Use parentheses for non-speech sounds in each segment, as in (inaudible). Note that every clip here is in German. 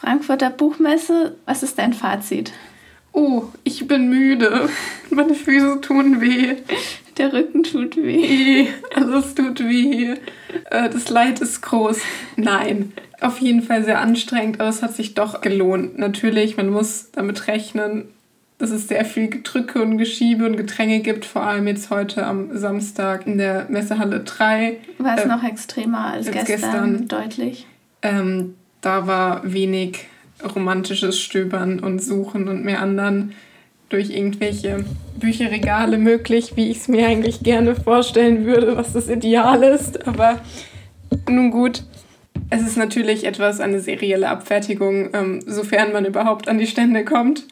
Frankfurter Buchmesse, was ist dein Fazit? Oh, ich bin müde. Meine Füße tun weh. Der Rücken tut weh. Alles tut weh. Äh, das Leid ist groß. Nein, auf jeden Fall sehr anstrengend, aber es hat sich doch gelohnt. Natürlich, man muss damit rechnen, dass es sehr viel Gedrücke und Geschiebe und Gedränge gibt, vor allem jetzt heute am Samstag in der Messehalle 3. War es äh, noch extremer als, als gestern, gestern, deutlich? Ähm, da war wenig romantisches Stöbern und Suchen und mehr anderen durch irgendwelche Bücherregale möglich, wie ich es mir eigentlich gerne vorstellen würde, was das Ideal ist. Aber nun gut, es ist natürlich etwas eine serielle Abfertigung, ähm, sofern man überhaupt an die Stände kommt,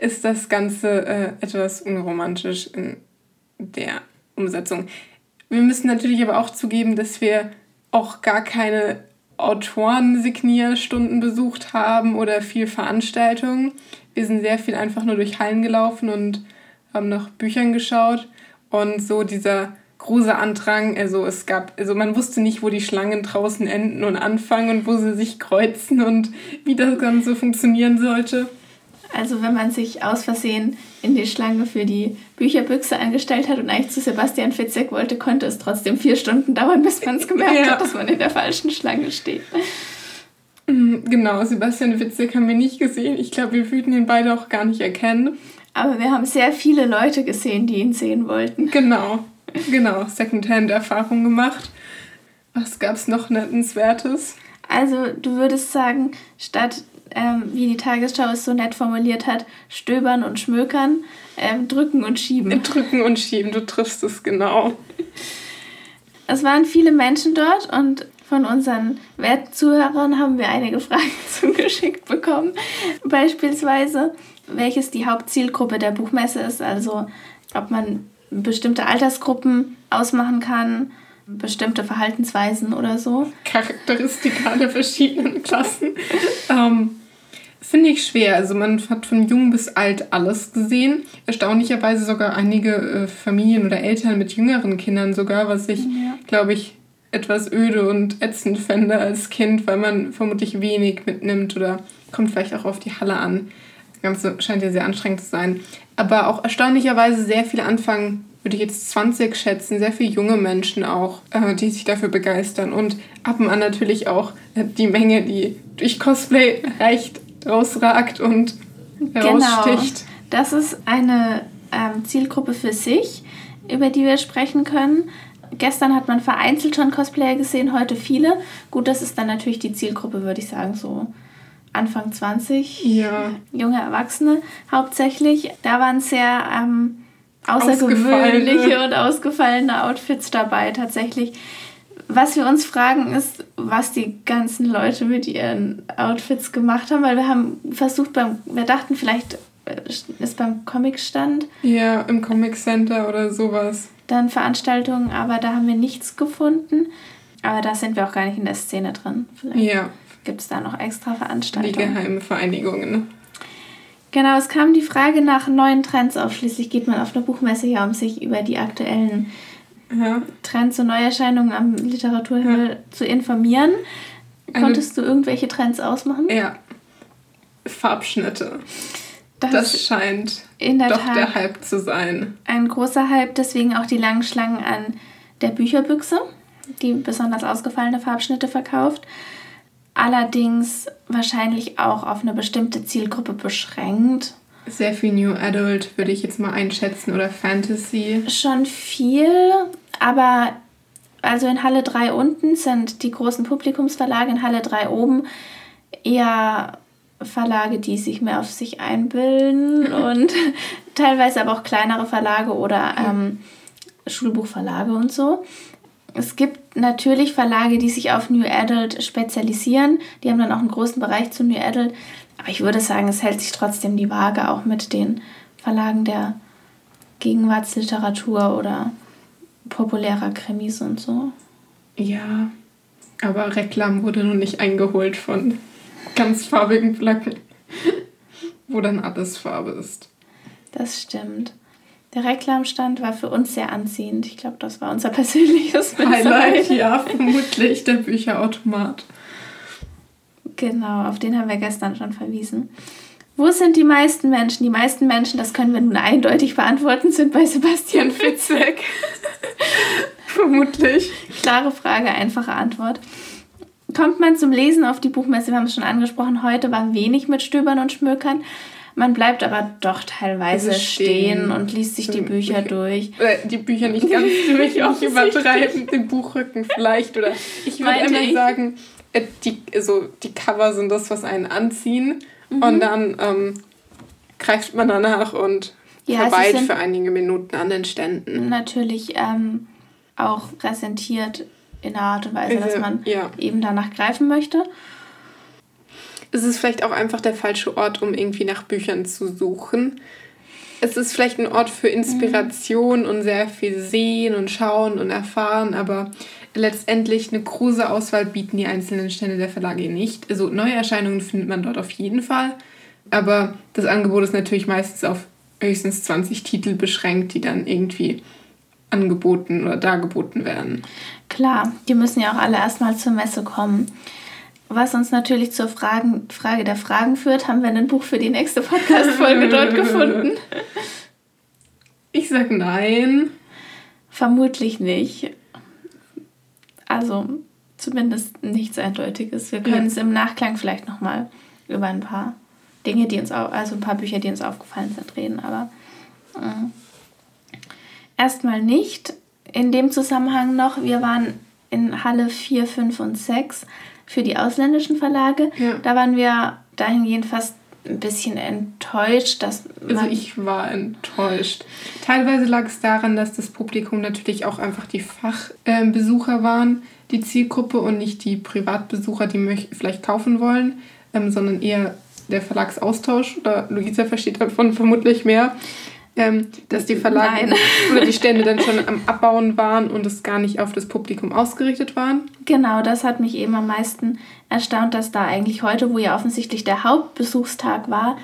ist das Ganze äh, etwas unromantisch in der Umsetzung. Wir müssen natürlich aber auch zugeben, dass wir auch gar keine Autoren-Signierstunden besucht haben oder viel Veranstaltungen. Wir sind sehr viel einfach nur durch Hallen gelaufen und haben nach Büchern geschaut. Und so dieser große Andrang, also es gab, also man wusste nicht, wo die Schlangen draußen enden und anfangen und wo sie sich kreuzen und wie das Ganze funktionieren sollte. Also wenn man sich aus Versehen in die Schlange für die Bücherbüchse angestellt hat und eigentlich zu Sebastian Fitzek wollte, konnte es trotzdem vier Stunden dauern, bis man es (laughs) gemerkt ja. hat, dass man in der falschen Schlange steht. Mm, genau, Sebastian Fitzek haben wir nicht gesehen. Ich glaube, wir würden ihn beide auch gar nicht erkennen. Aber wir haben sehr viele Leute gesehen, die ihn sehen wollten. Genau, genau, Secondhand-Erfahrung gemacht. Was gab es noch Nettenswertes? Also, du würdest sagen, statt ähm, wie die Tagesschau es so nett formuliert hat, stöbern und schmökern, ähm, drücken und schieben. (laughs) Drücken und schieben, du triffst es genau. Es waren viele Menschen dort und von unseren Wertzuhörern haben wir einige Fragen (laughs) zugeschickt bekommen. Beispielsweise, welches die Hauptzielgruppe der Buchmesse ist, also ob man bestimmte Altersgruppen ausmachen kann, bestimmte Verhaltensweisen oder so. Charakteristika der verschiedenen Klassen. ähm, Finde ich schwer. Also man hat von jung bis alt alles gesehen. Erstaunlicherweise sogar einige äh, Familien oder Eltern mit jüngeren Kindern sogar, was ich, ja. glaube ich, etwas öde und ätzend fände als Kind, weil man vermutlich wenig mitnimmt oder kommt vielleicht auch auf die Halle an. Das Ganze scheint ja sehr anstrengend zu sein. Aber auch erstaunlicherweise sehr viele anfangen, würde ich jetzt 20 schätzen, sehr viele junge Menschen auch, äh, die sich dafür begeistern. Und ab und an natürlich auch äh, die Menge, die durch Cosplay recht rausragt und heraussticht. Genau. Das ist eine ähm, Zielgruppe für sich, über die wir sprechen können. Gestern hat man vereinzelt schon Cosplayer gesehen, heute viele. Gut, das ist dann natürlich die Zielgruppe, würde ich sagen, so Anfang 20. Ja. Junge Erwachsene hauptsächlich. Da waren sehr ähm, außergewöhnliche und ausgefallene Outfits dabei tatsächlich. Was wir uns fragen ist, was die ganzen Leute mit ihren Outfits gemacht haben, weil wir haben versucht beim, wir dachten vielleicht äh, ist beim Comicstand. Ja, im Comic Center oder sowas. Dann Veranstaltungen, aber da haben wir nichts gefunden. Aber da sind wir auch gar nicht in der Szene drin. Vielleicht ja. gibt es da noch extra Veranstaltungen. Die geheimen Vereinigungen. Genau, es kam die Frage nach neuen Trends auf. Schließlich geht man auf einer Buchmesse ja, um sich über die aktuellen ja. Trends und Neuerscheinungen am Literaturhimmel ja. zu informieren. Konntest du irgendwelche Trends ausmachen? Ja. Farbschnitte. Das, das scheint doch Tat der Hype zu sein. Ein großer Hype, deswegen auch die langen Schlangen an der Bücherbüchse, die besonders ausgefallene Farbschnitte verkauft. Allerdings wahrscheinlich auch auf eine bestimmte Zielgruppe beschränkt. Sehr viel New Adult würde ich jetzt mal einschätzen oder Fantasy. Schon viel, aber also in Halle 3 unten sind die großen Publikumsverlage, in Halle 3 oben eher Verlage, die sich mehr auf sich einbilden (laughs) und teilweise aber auch kleinere Verlage oder ähm, Schulbuchverlage und so. Es gibt natürlich Verlage, die sich auf New Adult spezialisieren. Die haben dann auch einen großen Bereich zu New Adult. Aber ich würde sagen, es hält sich trotzdem die Waage auch mit den Verlagen der Gegenwartsliteratur oder populärer Krimis und so. Ja, aber Reklam wurde noch nicht eingeholt von ganz farbigen Flaggen, wo dann alles Farbe ist. Das stimmt. Der Reklamstand war für uns sehr anziehend. Ich glaube, das war unser (laughs) persönliches Highlight, ja, vermutlich der Bücherautomat. Genau, auf den haben wir gestern schon verwiesen. Wo sind die meisten Menschen? Die meisten Menschen, das können wir nun eindeutig beantworten, sind bei Sebastian (laughs) Fitzek. Vermutlich. Klare Frage, einfache Antwort. Kommt man zum Lesen auf die Buchmesse, wir haben es schon angesprochen, heute war wenig mit Stöbern und Schmökern. Man bleibt aber doch teilweise stehen, stehen, und liest sich die Bücher durch. Oder die Bücher nicht ganz (laughs) durch, nicht übertreiben, den Buchrücken vielleicht. Oder ich würde immer sagen, äh, die, also die Cover sind das, was einen anziehen. Mhm. Und dann ähm, greift man danach und ja, verweilt für einige Minuten an den Ständen. Natürlich ähm, auch präsentiert in einer Art und Weise, dass man ja. eben danach greifen möchte ist es vielleicht auch einfach der falsche Ort, um irgendwie nach Büchern zu suchen. Es ist vielleicht ein Ort für Inspiration und sehr viel sehen und schauen und erfahren, aber letztendlich eine große Auswahl bieten die einzelnen Stände der Verlage nicht. Also Neuerscheinungen findet man dort auf jeden Fall, aber das Angebot ist natürlich meistens auf höchstens 20 Titel beschränkt, die dann irgendwie angeboten oder dargeboten werden. Klar, die müssen ja auch alle erstmal zur Messe kommen. Was uns natürlich zur Fragen, Frage der Fragen führt, haben wir ein Buch für die nächste Podcast-Folge dort gefunden? Ich sag nein. Vermutlich nicht. Also zumindest nichts Eindeutiges. Wir können ja. es im Nachklang vielleicht nochmal über ein paar Dinge, die uns auch, also ein paar Bücher, die uns aufgefallen sind, reden, aber äh, erstmal nicht. In dem Zusammenhang noch, wir waren in Halle 4, 5 und 6 für die ausländischen Verlage. Ja. Da waren wir dahingehend fast ein bisschen enttäuscht, dass Also ich war enttäuscht. Teilweise lag es daran, dass das Publikum natürlich auch einfach die Fachbesucher waren, die Zielgruppe und nicht die Privatbesucher, die vielleicht kaufen wollen, ähm, sondern eher der Verlagsaustausch. Oder Luisa versteht davon vermutlich mehr ähm, dass die Verlage Nein. (laughs) oder die Stände dann schon am Abbauen waren und es gar nicht auf das Publikum ausgerichtet waren. Genau, das hat mich eben am meisten erstaunt, dass da eigentlich heute, wo ja offensichtlich der Hauptbesuchstag war,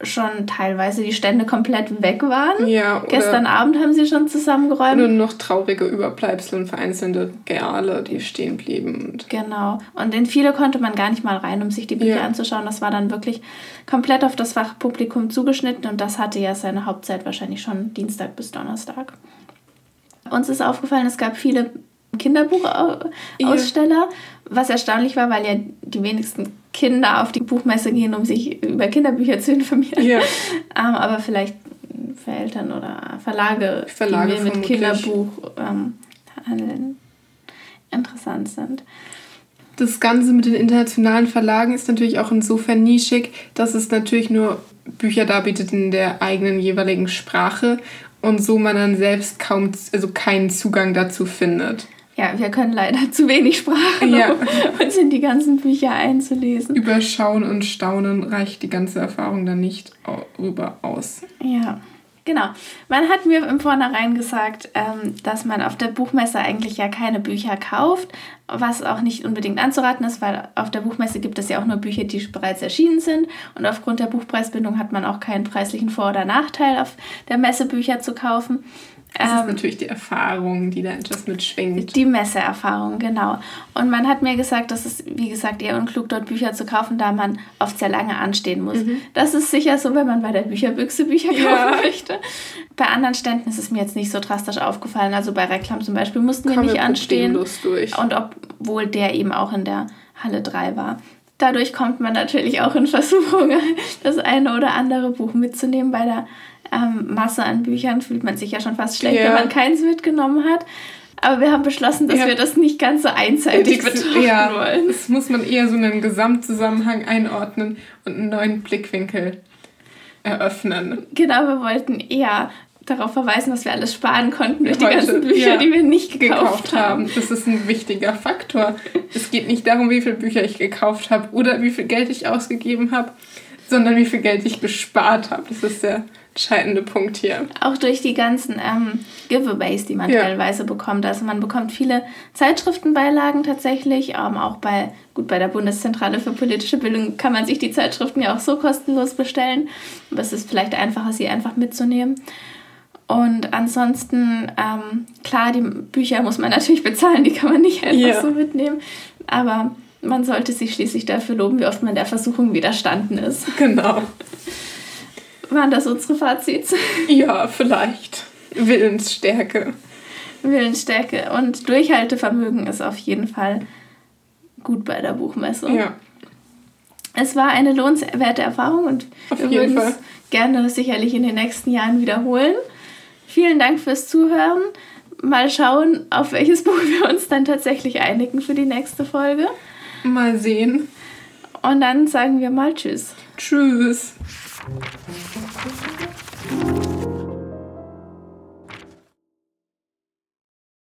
schon teilweise die Stände komplett weg waren. Ja, Gestern Abend haben sie schon zusammengeräumt. Nur noch traurige Überbleibsel und vereinzelte Geale, die stehen blieben. Und genau. Und in viele konnte man gar nicht mal rein, um sich die Bücher ja. anzuschauen. Das war dann wirklich komplett auf das Fachpublikum zugeschnitten und das hatte ja seine Hauptzeit wahrscheinlich schon Dienstag bis Donnerstag. Uns ist aufgefallen, es gab viele Kinderbuchaussteller, ja. was erstaunlich war, weil ja die wenigsten Kinder auf die Buchmesse gehen, um sich über Kinderbücher zu informieren. Ja. (laughs) ähm, aber vielleicht für Eltern oder Verlage, Verlage die mit Kinderbuch ähm, handeln, interessant sind. Das Ganze mit den internationalen Verlagen ist natürlich auch insofern nischig, dass es natürlich nur Bücher darbietet in der eigenen jeweiligen Sprache und so man dann selbst kaum, also keinen Zugang dazu findet. Ja, wir können leider (laughs) zu wenig Sprachen, ja. um uns in die ganzen Bücher einzulesen. Überschauen und Staunen reicht die ganze Erfahrung dann nicht rüber aus. Ja. Genau. Man hat mir im Vornherein gesagt, ähm, dass man auf der Buchmesse eigentlich ja keine Bücher kauft, was auch nicht unbedingt anzuraten ist, weil auf der Buchmesse gibt es ja auch nur Bücher, die bereits erschienen sind. Und aufgrund der Buchpreisbindung hat man auch keinen preislichen Vor- oder Nachteil, auf der Messe Bücher zu kaufen. Das ähm, ist natürlich die Erfahrung, die da etwas mitschwingt. Die Messeerfahrung, genau. Und man hat mir gesagt, dass es, wie gesagt, eher unklug, dort Bücher zu kaufen, da man oft sehr lange anstehen muss. Mhm. Das ist sicher so, wenn man bei der Bücherbüchse Bücher kaufen ja. möchte. Bei anderen Ständen ist es mir jetzt nicht so drastisch aufgefallen. Also bei Reklam zum Beispiel mussten wir nicht anstehen. Durch. Und obwohl der eben auch in der Halle 3 war. Dadurch kommt man natürlich auch in Versuchung, (laughs) das eine oder andere Buch mitzunehmen bei der ähm, Masse an Büchern fühlt man sich ja schon fast schlecht, ja. wenn man keins mitgenommen hat. Aber wir haben beschlossen, dass ja. wir das nicht ganz so einseitig betrachten ja, wollen. Das muss man eher so einen Gesamtzusammenhang einordnen und einen neuen Blickwinkel eröffnen. Genau, wir wollten eher darauf verweisen, dass wir alles sparen konnten durch Heute, die ganzen Bücher, ja, die wir nicht gekauft, gekauft haben. haben. Das ist ein wichtiger Faktor. es geht nicht darum, wie viele Bücher ich gekauft habe oder wie viel Geld ich ausgegeben habe, sondern wie viel Geld ich gespart habe. Das ist der entscheidende Punkt hier. Auch durch die ganzen ähm, Giveaways, die man ja. teilweise bekommt. Also man bekommt viele Zeitschriftenbeilagen tatsächlich, ähm, auch bei, gut, bei der Bundeszentrale für politische Bildung kann man sich die Zeitschriften ja auch so kostenlos bestellen. Aber es ist vielleicht einfacher, sie einfach mitzunehmen. Und ansonsten, ähm, klar, die Bücher muss man (laughs) natürlich bezahlen, die kann man nicht einfach ja. so mitnehmen. Aber man sollte sich schließlich dafür loben, wie oft man der Versuchung widerstanden ist. (laughs) Genau. Waren das unsere Fazits? Ja, vielleicht. Willensstärke. Willensstärke und Durchhaltevermögen ist auf jeden Fall gut bei der Buchmesse. Ja. Es war eine lohnenswerte Erfahrung und auf wir würden es gerne sicherlich in den nächsten Jahren wiederholen. Vielen Dank fürs Zuhören. Mal schauen, auf welches (laughs) Buch wir uns dann tatsächlich einigen für die nächste Folge. Mal sehen. Und dann sagen wir mal Tschüss. Tschüss.